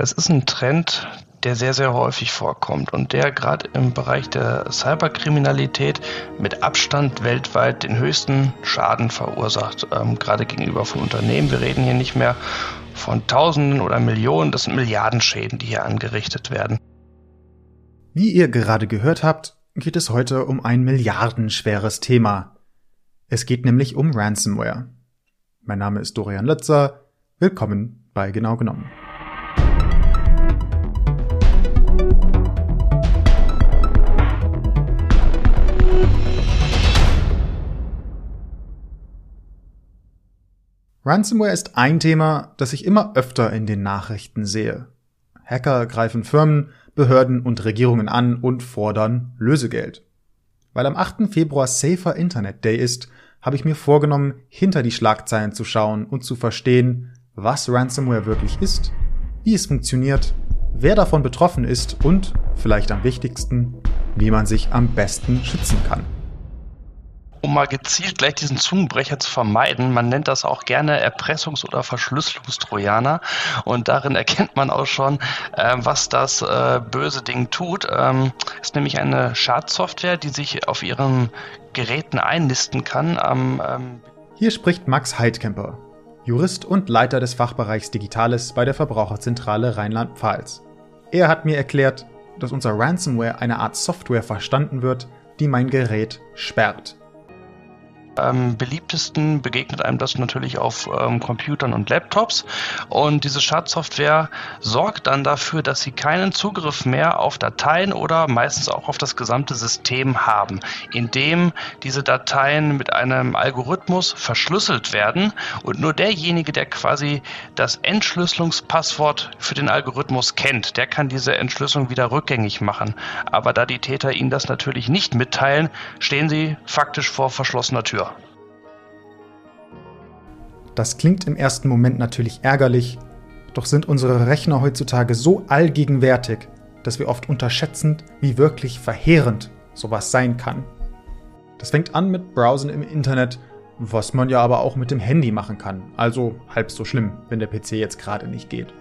Das ist ein Trend, der sehr, sehr häufig vorkommt und der gerade im Bereich der Cyberkriminalität mit Abstand weltweit den höchsten Schaden verursacht, ähm, gerade gegenüber von Unternehmen. Wir reden hier nicht mehr von Tausenden oder Millionen, das sind Milliardenschäden, die hier angerichtet werden. Wie ihr gerade gehört habt, geht es heute um ein milliardenschweres Thema. Es geht nämlich um Ransomware. Mein Name ist Dorian Lötzer. Willkommen bei Genau genommen. Ransomware ist ein Thema, das ich immer öfter in den Nachrichten sehe. Hacker greifen Firmen, Behörden und Regierungen an und fordern Lösegeld. Weil am 8. Februar Safer Internet Day ist, habe ich mir vorgenommen, hinter die Schlagzeilen zu schauen und zu verstehen, was Ransomware wirklich ist, wie es funktioniert, wer davon betroffen ist und, vielleicht am wichtigsten, wie man sich am besten schützen kann um mal gezielt gleich diesen Zungenbrecher zu vermeiden. Man nennt das auch gerne Erpressungs- oder Verschlüsselungstrojaner. Und darin erkennt man auch schon, äh, was das äh, böse Ding tut. Ähm, ist nämlich eine Schadsoftware, die sich auf ihren Geräten einnisten kann. Ähm, Hier spricht Max Heidkemper, Jurist und Leiter des Fachbereichs Digitales bei der Verbraucherzentrale Rheinland-Pfalz. Er hat mir erklärt, dass unser Ransomware eine Art Software verstanden wird, die mein Gerät sperrt ähm, beliebtesten begegnet einem das natürlich auf ähm, Computern und Laptops. Und diese Schadsoftware sorgt dann dafür, dass sie keinen Zugriff mehr auf Dateien oder meistens auch auf das gesamte System haben, indem diese Dateien mit einem Algorithmus verschlüsselt werden und nur derjenige, der quasi das Entschlüsselungspasswort für den Algorithmus kennt, der kann diese Entschlüsselung wieder rückgängig machen. Aber da die Täter ihnen das natürlich nicht mitteilen, stehen sie faktisch vor verschlossener Tür. Das klingt im ersten Moment natürlich ärgerlich, doch sind unsere Rechner heutzutage so allgegenwärtig, dass wir oft unterschätzen, wie wirklich verheerend sowas sein kann. Das fängt an mit Browsen im Internet, was man ja aber auch mit dem Handy machen kann, also halb so schlimm, wenn der PC jetzt gerade nicht geht.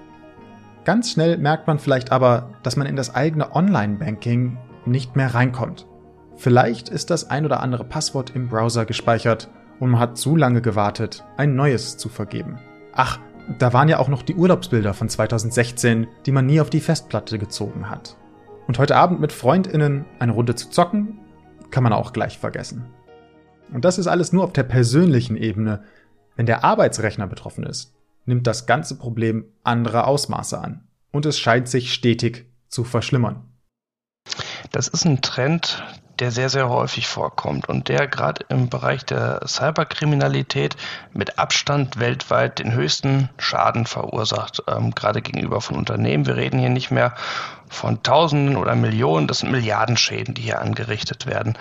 Ganz schnell merkt man vielleicht aber, dass man in das eigene Online-Banking nicht mehr reinkommt. Vielleicht ist das ein oder andere Passwort im Browser gespeichert und man hat zu lange gewartet, ein neues zu vergeben. Ach, da waren ja auch noch die Urlaubsbilder von 2016, die man nie auf die Festplatte gezogen hat. Und heute Abend mit Freundinnen eine Runde zu zocken, kann man auch gleich vergessen. Und das ist alles nur auf der persönlichen Ebene. Wenn der Arbeitsrechner betroffen ist, nimmt das ganze Problem andere Ausmaße an. Und es scheint sich stetig zu verschlimmern. Das ist ein Trend, der sehr, sehr häufig vorkommt und der gerade im Bereich der Cyberkriminalität mit Abstand weltweit den höchsten Schaden verursacht, ähm, gerade gegenüber von Unternehmen. Wir reden hier nicht mehr von Tausenden oder Millionen, das sind Milliardenschäden, die hier angerichtet werden.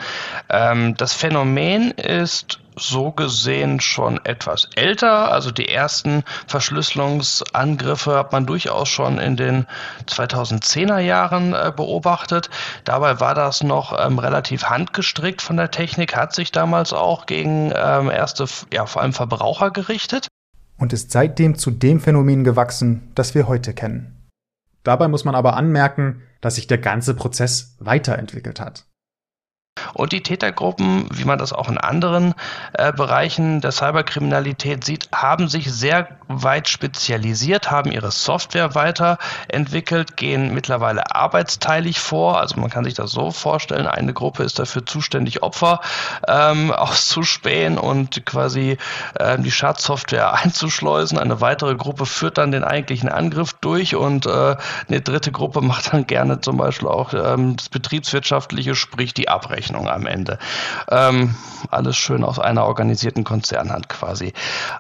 Ähm, das Phänomen ist so gesehen schon etwas älter. Also die ersten Verschlüsselungsangriffe hat man durchaus schon in den 2010er Jahren äh, beobachtet. Dabei war das noch ähm, relativ handgestrickt von der Technik, hat sich damals auch gegen ähm, erste, ja vor allem Verbraucher gerichtet. Und ist seitdem zu dem Phänomen gewachsen, das wir heute kennen. Dabei muss man aber anmerken, dass sich der ganze Prozess weiterentwickelt hat. Und die Tätergruppen, wie man das auch in anderen äh, Bereichen der Cyberkriminalität sieht, haben sich sehr weit spezialisiert, haben ihre Software weiterentwickelt, gehen mittlerweile arbeitsteilig vor. Also man kann sich das so vorstellen, eine Gruppe ist dafür zuständig, Opfer ähm, auszuspähen und quasi äh, die Schadsoftware einzuschleusen. Eine weitere Gruppe führt dann den eigentlichen Angriff durch und äh, eine dritte Gruppe macht dann gerne zum Beispiel auch ähm, das Betriebswirtschaftliche, sprich die Abrechnung. Am Ende. Ähm, alles schön aus einer organisierten Konzernhand quasi.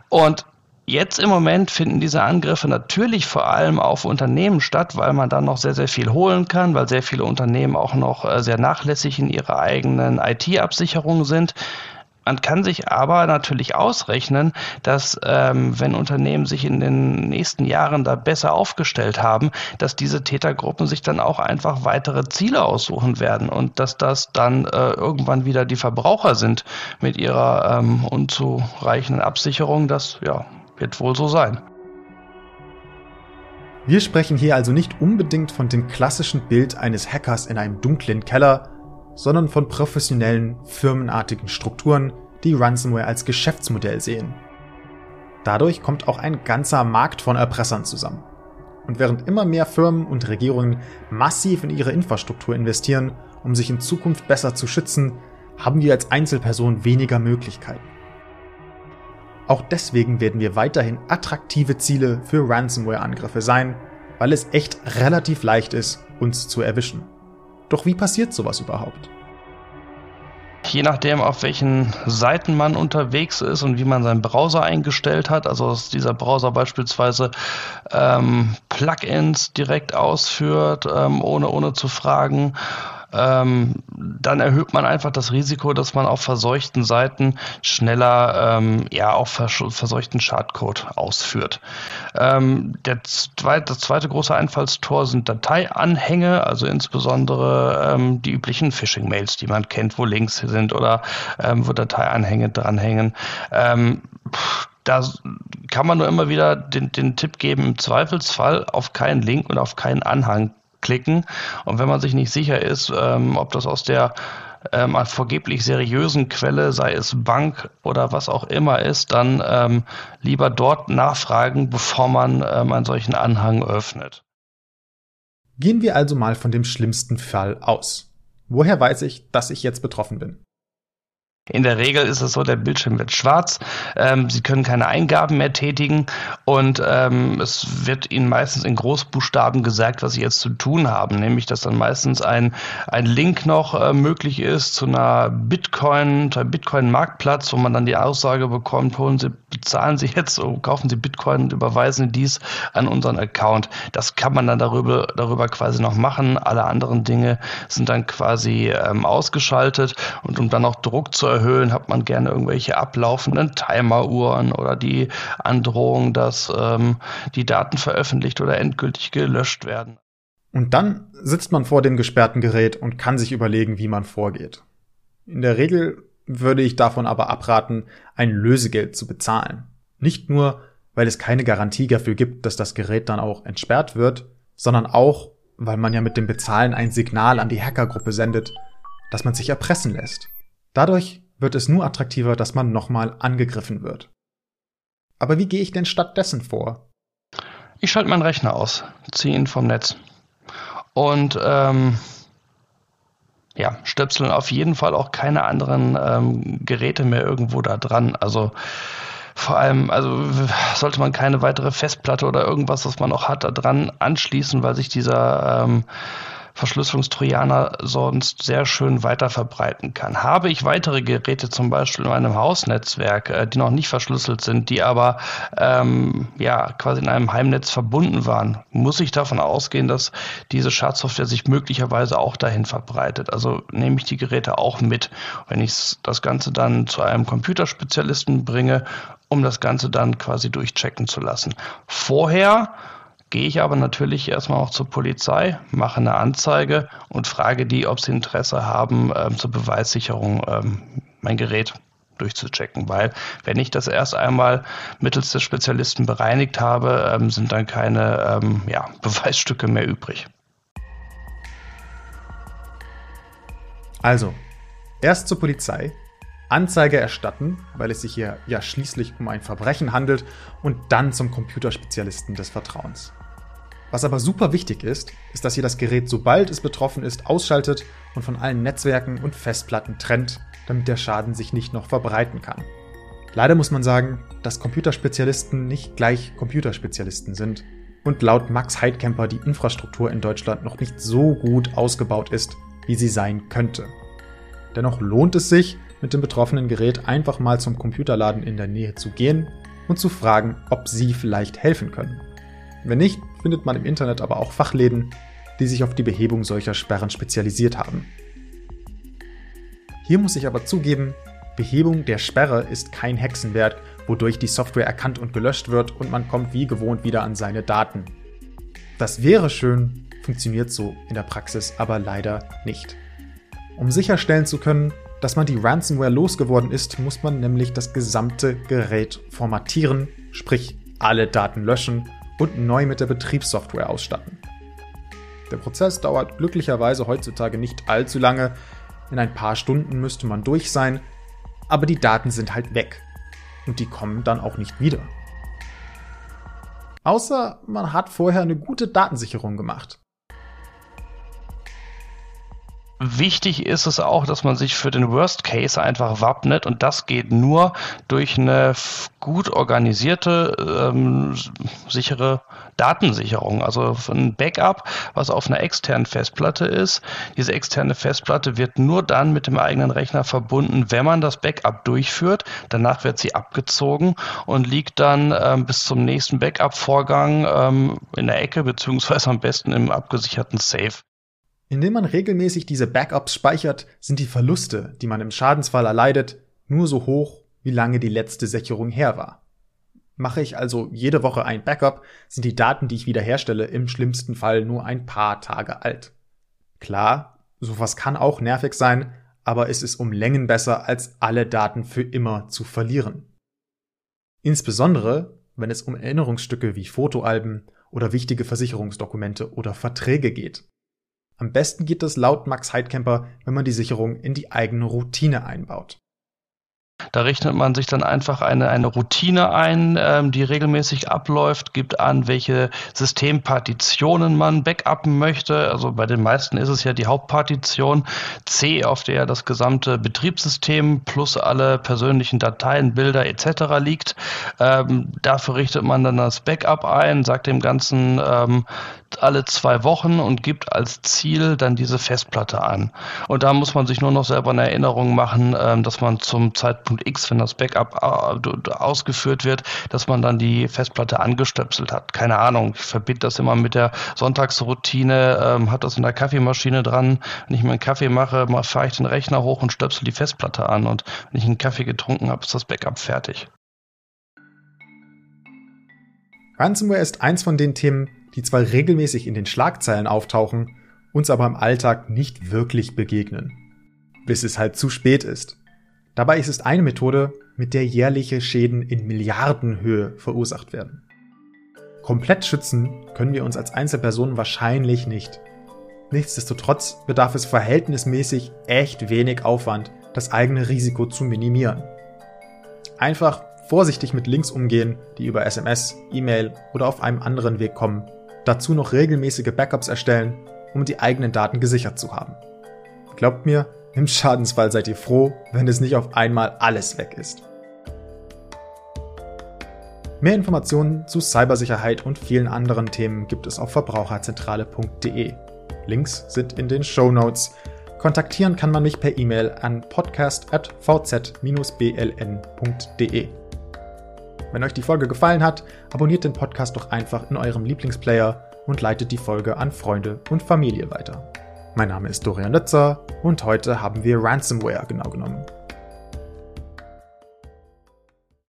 Und Jetzt im Moment finden diese Angriffe natürlich vor allem auf Unternehmen statt, weil man dann noch sehr, sehr viel holen kann, weil sehr viele Unternehmen auch noch äh, sehr nachlässig in ihrer eigenen IT-Absicherung sind. Man kann sich aber natürlich ausrechnen, dass ähm, wenn Unternehmen sich in den nächsten Jahren da besser aufgestellt haben, dass diese Tätergruppen sich dann auch einfach weitere Ziele aussuchen werden und dass das dann äh, irgendwann wieder die Verbraucher sind mit ihrer ähm, unzureichenden Absicherung. Das ja, wird wohl so sein. Wir sprechen hier also nicht unbedingt von dem klassischen Bild eines Hackers in einem dunklen Keller, sondern von professionellen, firmenartigen Strukturen, die Ransomware als Geschäftsmodell sehen. Dadurch kommt auch ein ganzer Markt von Erpressern zusammen. Und während immer mehr Firmen und Regierungen massiv in ihre Infrastruktur investieren, um sich in Zukunft besser zu schützen, haben wir als Einzelperson weniger Möglichkeiten. Auch deswegen werden wir weiterhin attraktive Ziele für Ransomware-Angriffe sein, weil es echt relativ leicht ist, uns zu erwischen. Doch wie passiert sowas überhaupt? Je nachdem, auf welchen Seiten man unterwegs ist und wie man seinen Browser eingestellt hat, also dass dieser Browser beispielsweise ähm, Plugins direkt ausführt, ähm, ohne, ohne zu fragen ähm, dann erhöht man einfach das Risiko, dass man auf verseuchten Seiten schneller ähm, ja auch verseuchten Schadcode ausführt. Ähm, der zweite, das zweite große Einfallstor sind Dateianhänge, also insbesondere ähm, die üblichen Phishing-Mails, die man kennt, wo Links sind oder ähm, wo Dateianhänge dranhängen. Ähm, da kann man nur immer wieder den, den Tipp geben, im Zweifelsfall auf keinen Link und auf keinen Anhang klicken. Und wenn man sich nicht sicher ist, ähm, ob das aus der ähm, vergeblich seriösen Quelle, sei es Bank oder was auch immer ist, dann ähm, lieber dort nachfragen, bevor man ähm, einen solchen Anhang öffnet. Gehen wir also mal von dem schlimmsten Fall aus. Woher weiß ich, dass ich jetzt betroffen bin? In der Regel ist es so, der Bildschirm wird schwarz, ähm, Sie können keine Eingaben mehr tätigen und ähm, es wird Ihnen meistens in Großbuchstaben gesagt, was Sie jetzt zu tun haben, nämlich dass dann meistens ein, ein Link noch äh, möglich ist zu einer Bitcoin, Bitcoin-Marktplatz, wo man dann die Aussage bekommt, holen Sie, bezahlen Sie jetzt, kaufen Sie Bitcoin und überweisen dies an unseren Account. Das kann man dann darüber, darüber quasi noch machen. Alle anderen Dinge sind dann quasi ähm, ausgeschaltet und um dann auch Druck zu erhöhen, erhöhen, hat man gerne irgendwelche ablaufenden Timeruhren oder die Androhung, dass ähm, die Daten veröffentlicht oder endgültig gelöscht werden. Und dann sitzt man vor dem gesperrten Gerät und kann sich überlegen, wie man vorgeht. In der Regel würde ich davon aber abraten, ein Lösegeld zu bezahlen. Nicht nur, weil es keine Garantie dafür gibt, dass das Gerät dann auch entsperrt wird, sondern auch, weil man ja mit dem Bezahlen ein Signal an die Hackergruppe sendet, dass man sich erpressen lässt. Dadurch wird es nur attraktiver, dass man nochmal angegriffen wird. Aber wie gehe ich denn stattdessen vor? Ich schalte meinen Rechner aus, ziehe ihn vom Netz und ähm, ja, stöpseln auf jeden Fall auch keine anderen ähm, Geräte mehr irgendwo da dran. Also vor allem, also sollte man keine weitere Festplatte oder irgendwas, was man auch hat, da dran anschließen, weil sich dieser ähm, Verschlüsselungstrojaner sonst sehr schön weiter verbreiten kann. Habe ich weitere Geräte zum Beispiel in meinem Hausnetzwerk, äh, die noch nicht verschlüsselt sind, die aber ähm, ja quasi in einem Heimnetz verbunden waren, muss ich davon ausgehen, dass diese Schadsoftware sich möglicherweise auch dahin verbreitet. Also nehme ich die Geräte auch mit, wenn ich das Ganze dann zu einem Computerspezialisten bringe, um das Ganze dann quasi durchchecken zu lassen. Vorher gehe ich aber natürlich erstmal auch zur Polizei, mache eine Anzeige und frage die, ob sie Interesse haben, ähm, zur Beweissicherung ähm, mein Gerät durchzuchecken, weil wenn ich das erst einmal mittels des Spezialisten bereinigt habe, ähm, sind dann keine ähm, ja, Beweisstücke mehr übrig. Also, erst zur Polizei, Anzeige erstatten, weil es sich hier ja schließlich um ein Verbrechen handelt, und dann zum Computerspezialisten des Vertrauens. Was aber super wichtig ist, ist, dass ihr das Gerät, sobald es betroffen ist, ausschaltet und von allen Netzwerken und Festplatten trennt, damit der Schaden sich nicht noch verbreiten kann. Leider muss man sagen, dass Computerspezialisten nicht gleich Computerspezialisten sind und laut Max Heidkemper die Infrastruktur in Deutschland noch nicht so gut ausgebaut ist, wie sie sein könnte. Dennoch lohnt es sich, mit dem betroffenen Gerät einfach mal zum Computerladen in der Nähe zu gehen und zu fragen, ob sie vielleicht helfen können. Wenn nicht, findet man im Internet aber auch Fachläden, die sich auf die Behebung solcher Sperren spezialisiert haben. Hier muss ich aber zugeben, Behebung der Sperre ist kein Hexenwerk, wodurch die Software erkannt und gelöscht wird und man kommt wie gewohnt wieder an seine Daten. Das wäre schön, funktioniert so in der Praxis aber leider nicht. Um sicherstellen zu können, dass man die Ransomware losgeworden ist, muss man nämlich das gesamte Gerät formatieren, sprich alle Daten löschen und neu mit der Betriebssoftware ausstatten. Der Prozess dauert glücklicherweise heutzutage nicht allzu lange, in ein paar Stunden müsste man durch sein, aber die Daten sind halt weg und die kommen dann auch nicht wieder. Außer man hat vorher eine gute Datensicherung gemacht. Wichtig ist es auch, dass man sich für den Worst Case einfach wappnet und das geht nur durch eine gut organisierte, ähm, sichere Datensicherung. Also ein Backup, was auf einer externen Festplatte ist. Diese externe Festplatte wird nur dann mit dem eigenen Rechner verbunden, wenn man das Backup durchführt. Danach wird sie abgezogen und liegt dann ähm, bis zum nächsten Backup-Vorgang ähm, in der Ecke beziehungsweise am besten im abgesicherten Safe. Indem man regelmäßig diese Backups speichert, sind die Verluste, die man im Schadensfall erleidet, nur so hoch, wie lange die letzte Sicherung her war. Mache ich also jede Woche ein Backup, sind die Daten, die ich wiederherstelle, im schlimmsten Fall nur ein paar Tage alt. Klar, sowas kann auch nervig sein, aber es ist um Längen besser, als alle Daten für immer zu verlieren. Insbesondere, wenn es um Erinnerungsstücke wie Fotoalben oder wichtige Versicherungsdokumente oder Verträge geht. Am besten geht es laut Max Heidkemper, wenn man die Sicherung in die eigene Routine einbaut. Da richtet man sich dann einfach eine, eine Routine ein, ähm, die regelmäßig abläuft, gibt an, welche Systempartitionen man backuppen möchte. Also bei den meisten ist es ja die Hauptpartition C, auf der das gesamte Betriebssystem plus alle persönlichen Dateien, Bilder etc. liegt. Ähm, dafür richtet man dann das Backup ein, sagt dem Ganzen ähm, alle zwei Wochen und gibt als Ziel dann diese Festplatte an. Und da muss man sich nur noch selber eine Erinnerung machen, ähm, dass man zum Zeitpunkt X, wenn das Backup äh, ausgeführt wird, dass man dann die Festplatte angestöpselt hat. Keine Ahnung, ich verbinde das immer mit der Sonntagsroutine, ähm, hat das in der Kaffeemaschine dran. Wenn ich mir einen Kaffee mache, fahre ich den Rechner hoch und stöpsel die Festplatte an. Und wenn ich einen Kaffee getrunken habe, ist das Backup fertig. Ransomware ist eins von den Themen, die zwar regelmäßig in den Schlagzeilen auftauchen, uns aber im Alltag nicht wirklich begegnen. Bis es halt zu spät ist. Dabei ist es eine Methode, mit der jährliche Schäden in Milliardenhöhe verursacht werden. Komplett schützen können wir uns als Einzelpersonen wahrscheinlich nicht. Nichtsdestotrotz bedarf es verhältnismäßig echt wenig Aufwand, das eigene Risiko zu minimieren. Einfach vorsichtig mit Links umgehen, die über SMS, E-Mail oder auf einem anderen Weg kommen dazu noch regelmäßige Backups erstellen, um die eigenen Daten gesichert zu haben. Glaubt mir, im Schadensfall seid ihr froh, wenn es nicht auf einmal alles weg ist. Mehr Informationen zu Cybersicherheit und vielen anderen Themen gibt es auf verbraucherzentrale.de. Links sind in den Show Notes. Kontaktieren kann man mich per E-Mail an podcast.vz-bln.de. Wenn euch die Folge gefallen hat, abonniert den Podcast doch einfach in eurem Lieblingsplayer und leitet die Folge an Freunde und Familie weiter. Mein Name ist Dorian Lützer und heute haben wir Ransomware genau genommen.